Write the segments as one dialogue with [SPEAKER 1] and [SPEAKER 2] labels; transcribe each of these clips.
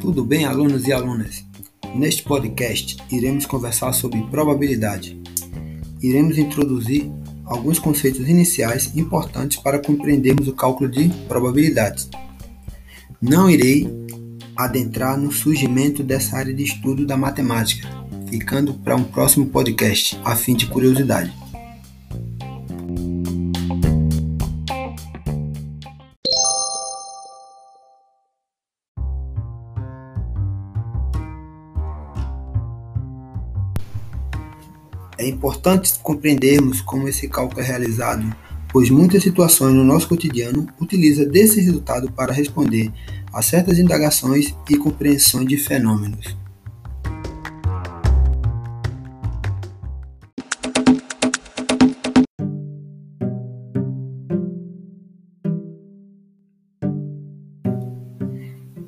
[SPEAKER 1] Tudo bem, alunos e alunas? Neste podcast, iremos conversar sobre probabilidade. Iremos introduzir alguns conceitos iniciais importantes para compreendermos o cálculo de probabilidades. Não irei adentrar no surgimento dessa área de estudo da matemática, ficando para um próximo podcast, a fim de curiosidade. Importante compreendermos como esse cálculo é realizado, pois muitas situações no nosso cotidiano utilizam desse resultado para responder a certas indagações e compreensões de fenômenos.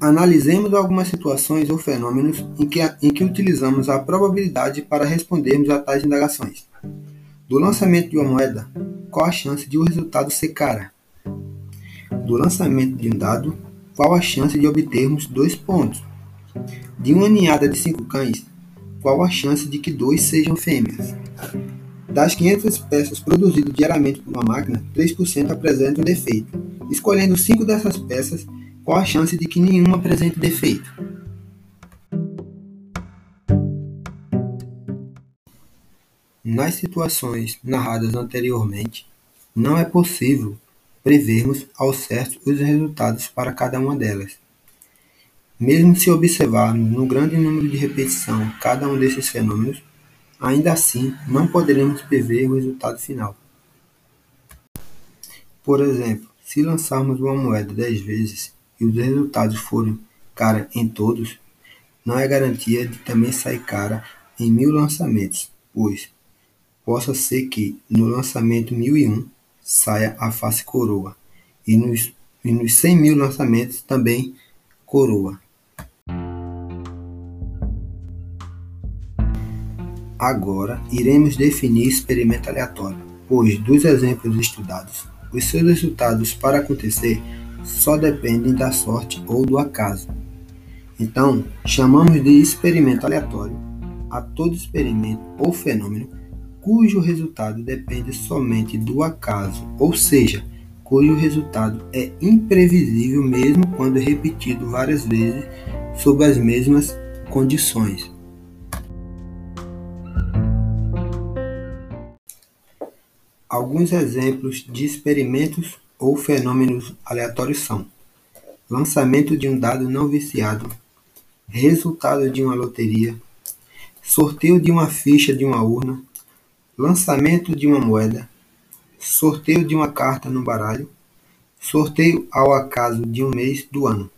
[SPEAKER 1] Analisemos algumas situações ou fenômenos em que, em que utilizamos a probabilidade para respondermos a tais indagações. Do lançamento de uma moeda, qual a chance de o resultado ser cara? Do lançamento de um dado, qual a chance de obtermos dois pontos? De uma ninhada de cinco cães, qual a chance de que dois sejam fêmeas? Das 500 peças produzidas diariamente por uma máquina, 3% apresentam defeito. Escolhendo cinco dessas peças, qual a chance de que nenhuma apresente defeito? Nas situações narradas anteriormente, não é possível prevermos ao certo os resultados para cada uma delas. Mesmo se observarmos no grande número de repetição cada um desses fenômenos, ainda assim não poderemos prever o resultado final. Por exemplo, se lançarmos uma moeda 10 vezes os resultados forem cara em todos, não é garantia de também sair cara em mil lançamentos, pois possa ser que no lançamento 1001 saia a face coroa e nos, e nos 100 mil lançamentos também coroa. Agora iremos definir experimento aleatório, pois dos exemplos estudados, os seus resultados para acontecer só dependem da sorte ou do acaso. Então, chamamos de experimento aleatório a todo experimento ou fenômeno cujo resultado depende somente do acaso, ou seja, cujo resultado é imprevisível mesmo quando repetido várias vezes sob as mesmas condições. Alguns exemplos de experimentos ou fenômenos aleatórios são: lançamento de um dado não viciado, resultado de uma loteria, sorteio de uma ficha de uma urna, lançamento de uma moeda, sorteio de uma carta no baralho, sorteio ao acaso de um mês do ano.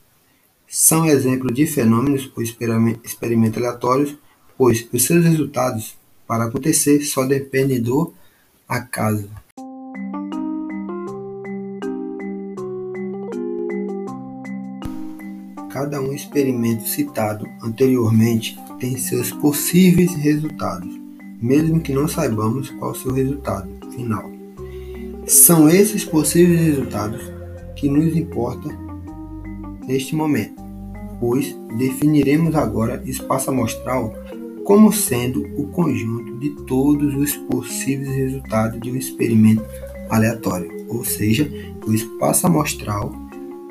[SPEAKER 1] São exemplos de fenômenos ou experimentos aleatórios, pois os seus resultados, para acontecer, só dependem do acaso. Cada um experimento citado anteriormente tem seus possíveis resultados, mesmo que não saibamos qual seu resultado final. São esses possíveis resultados que nos importam neste momento, pois definiremos agora espaço amostral como sendo o conjunto de todos os possíveis resultados de um experimento aleatório, ou seja, o espaço amostral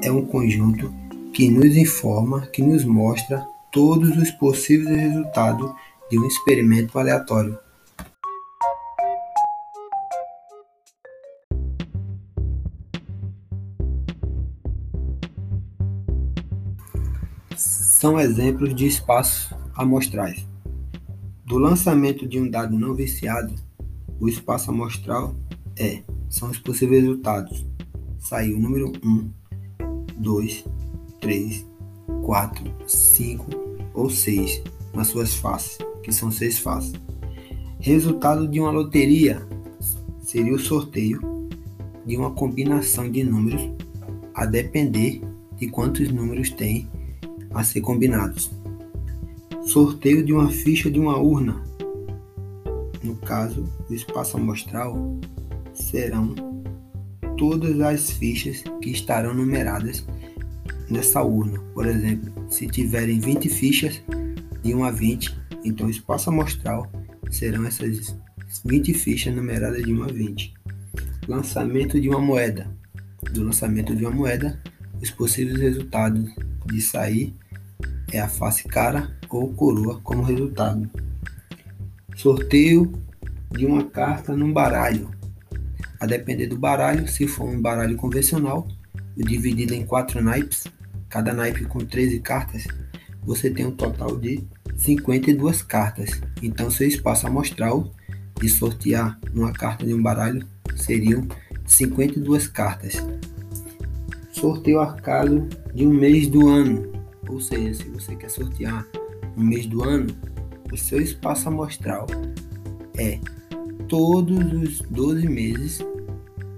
[SPEAKER 1] é um conjunto que nos informa, que nos mostra todos os possíveis resultados de um experimento aleatório. São exemplos de espaços amostrais. Do lançamento de um dado não viciado, o espaço amostral é, são os possíveis resultados. Saiu o número 1, 2, 3, 4, 5 ou 6 nas suas faces, que são seis faces. Resultado de uma loteria seria o sorteio de uma combinação de números a depender de quantos números tem a ser combinados. Sorteio de uma ficha de uma urna. No caso, o espaço amostral serão todas as fichas que estarão numeradas nessa urna. Por exemplo, se tiverem 20 fichas de 1 a 20, então o espaço amostral serão essas 20 fichas numeradas de 1 a 20. Lançamento de uma moeda. Do lançamento de uma moeda, os possíveis resultados de sair é a face cara ou coroa como resultado. Sorteio de uma carta num baralho. A depender do baralho, se for um baralho convencional, dividido em quatro naipes, cada naipe com 13 cartas, você tem um total de 52 cartas. Então, seu espaço amostral de sortear uma carta de um baralho seriam 52 cartas. Sorteio acaso de um mês do ano, ou seja, se você quer sortear um mês do ano, o seu espaço amostral é todos os 12 meses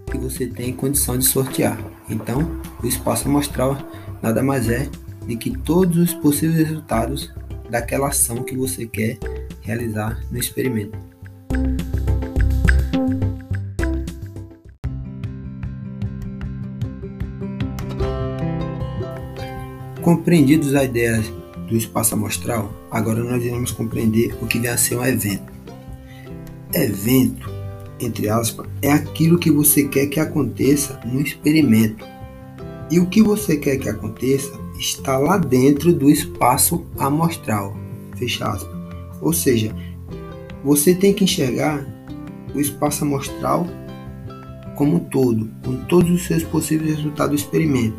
[SPEAKER 1] que você tem condição de sortear. Então, o espaço amostral nada mais é de que todos os possíveis resultados daquela ação que você quer realizar no experimento. Compreendidos a ideia do espaço amostral, agora nós iremos compreender o que vem a ser um evento. Evento, entre aspas, é aquilo que você quer que aconteça no experimento. E o que você quer que aconteça está lá dentro do espaço amostral. Fecha aspas. Ou seja, você tem que enxergar o espaço amostral como um todo, com todos os seus possíveis resultados do experimento.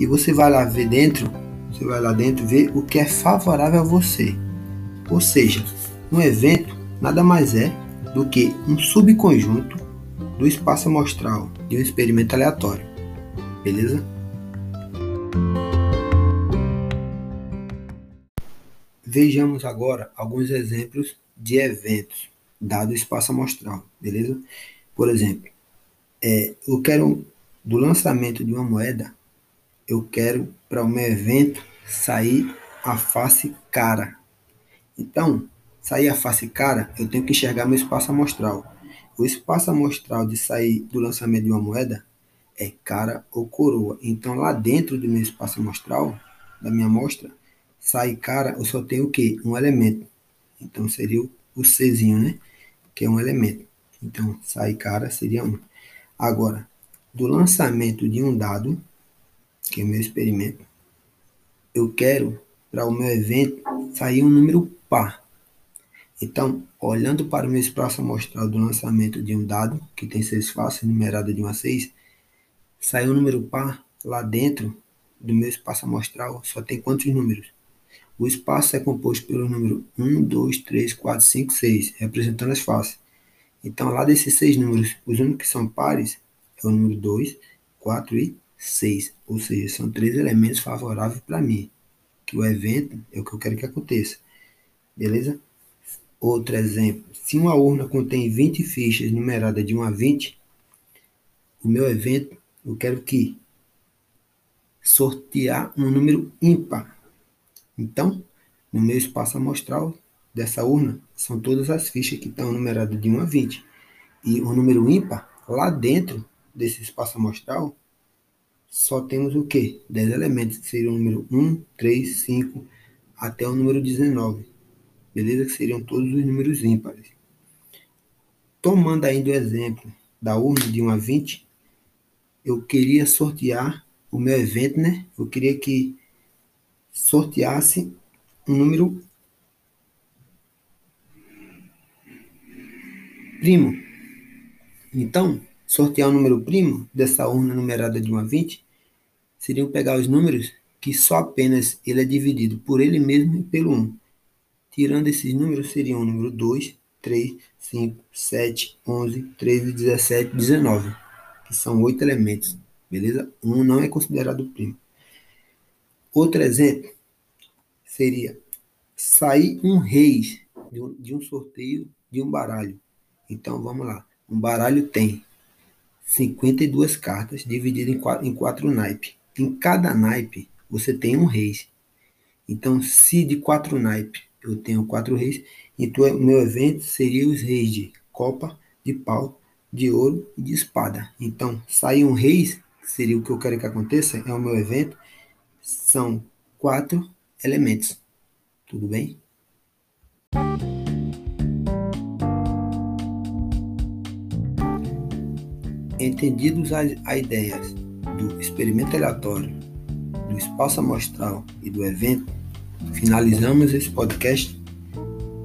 [SPEAKER 1] E você vai lá ver dentro, você vai lá dentro ver o que é favorável a você. Ou seja, um evento nada mais é do que um subconjunto do espaço amostral de um experimento aleatório. Beleza? Vejamos agora alguns exemplos de eventos dado o espaço amostral, beleza? Por exemplo, é, eu quero do lançamento de uma moeda, eu quero para o meu evento sair a face cara. Então, sair a face cara, eu tenho que enxergar meu espaço amostral. O espaço amostral de sair do lançamento de uma moeda é cara ou coroa. Então, lá dentro do meu espaço amostral, da minha amostra, sai cara, eu só tenho o quê? Um elemento. Então seria o, Czinho, né? Que é um elemento. Então, sai cara seria um. Agora, do lançamento de um dado, que é o meu experimento, eu quero, para o meu evento, sair um número par. Então, olhando para o meu espaço amostral do lançamento de um dado, que tem seis faces, numerada de 1 a 6, sai um número par lá dentro do meu espaço amostral, só tem quantos números? O espaço é composto pelo número 1, 2, 3, 4, 5, 6, representando as faces. Então, lá desses seis números, os únicos que são pares é o número 2, 4 e 6. Ou seja, são três elementos favoráveis para mim. Que o evento é o que eu quero que aconteça. Beleza? Outro exemplo. Se uma urna contém 20 fichas numeradas de 1 a 20, o meu evento, eu quero que sortear um número ímpar. Então, no meu espaço amostral dessa urna, são todas as fichas que estão numeradas de 1 a 20. E o número ímpar, lá dentro desse espaço amostral, só temos o quê? 10 elementos, que seriam o número 1, 3, 5, até o número 19. Beleza? Que seriam todos os números ímpares. Tomando ainda o exemplo da urna de 1 a 20, eu queria sortear o meu evento, né? Eu queria que sorteasse um número primo. Então, sortear um número primo dessa urna numerada de 1 a 20 seriam pegar os números que só apenas ele é dividido por ele mesmo e pelo 1. Tirando esses números, seriam o número 2, 3, 5, 7, 11, 13, 17, 19, são oito elementos, beleza? 1 não é considerado primo. Outro exemplo seria sair um reis de um, de um sorteio de um baralho. Então vamos lá. Um baralho tem 52 cartas divididas em quatro, em quatro naipes. Em cada naipe você tem um reis. Então, se de quatro naipes eu tenho quatro reis, então o meu evento seria os reis de copa, de pau, de ouro e de espada. Então, sair um que seria o que eu quero que aconteça, é o meu evento, são quatro elementos. Tudo bem? Entendidos as, as ideias do experimento aleatório, do espaço amostral e do evento, finalizamos esse podcast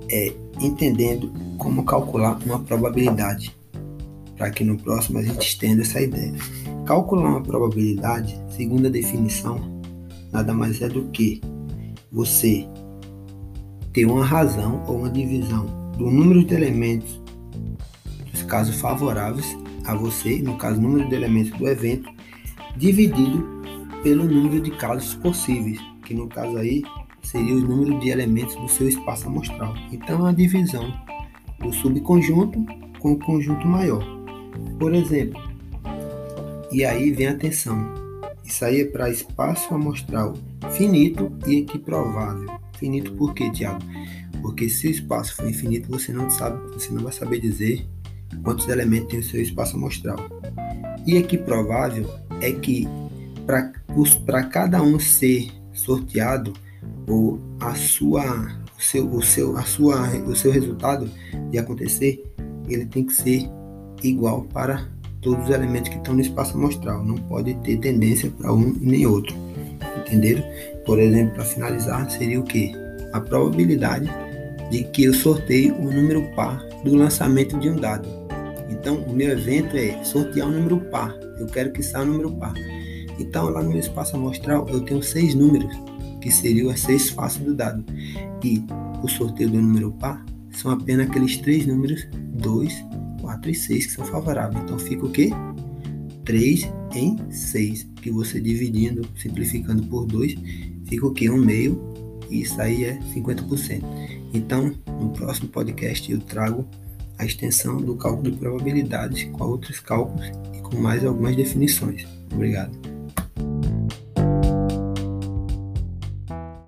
[SPEAKER 1] é, entendendo como calcular uma probabilidade, para que no próximo a gente estenda essa ideia. Calcular uma probabilidade, segundo a definição, nada mais é do que você ter uma razão ou uma divisão do número de elementos dos casos favoráveis a você, no caso, número de elementos do evento, dividido pelo número de casos possíveis, que no caso aí seria o número de elementos do seu espaço amostral. Então, a divisão do subconjunto com o conjunto maior. Por exemplo, e aí vem a atenção. Isso aí é para espaço amostral finito e equiprovável. Finito por quê, Tiago? Porque se o espaço for infinito, você não sabe, você não vai saber dizer quantos elementos tem o seu espaço amostral. E equiprovável é que para cada um ser sorteado, ou a sua, o seu, o seu, a sua, o seu resultado de acontecer, ele tem que ser igual para todos os elementos que estão no espaço amostral. Não pode ter tendência para um nem outro. Entenderam? Por exemplo, para finalizar, seria o que? A probabilidade de que eu sorteie o um número par do lançamento de um dado. Então, o meu evento é sortear um número par. Eu quero que saia um número par. Então, lá no meu espaço amostral, eu tenho seis números que seriam as seis faces do dado. E o sorteio do número par são apenas aqueles três números 2, 4 e 6 que são favoráveis. Então fica o quê? 3 em 6, que você dividindo, simplificando por 2, fica o quê? Um meio, e isso aí é 50%. Então, no próximo podcast eu trago a extensão do cálculo de probabilidades com outros cálculos e com mais algumas definições. Obrigado.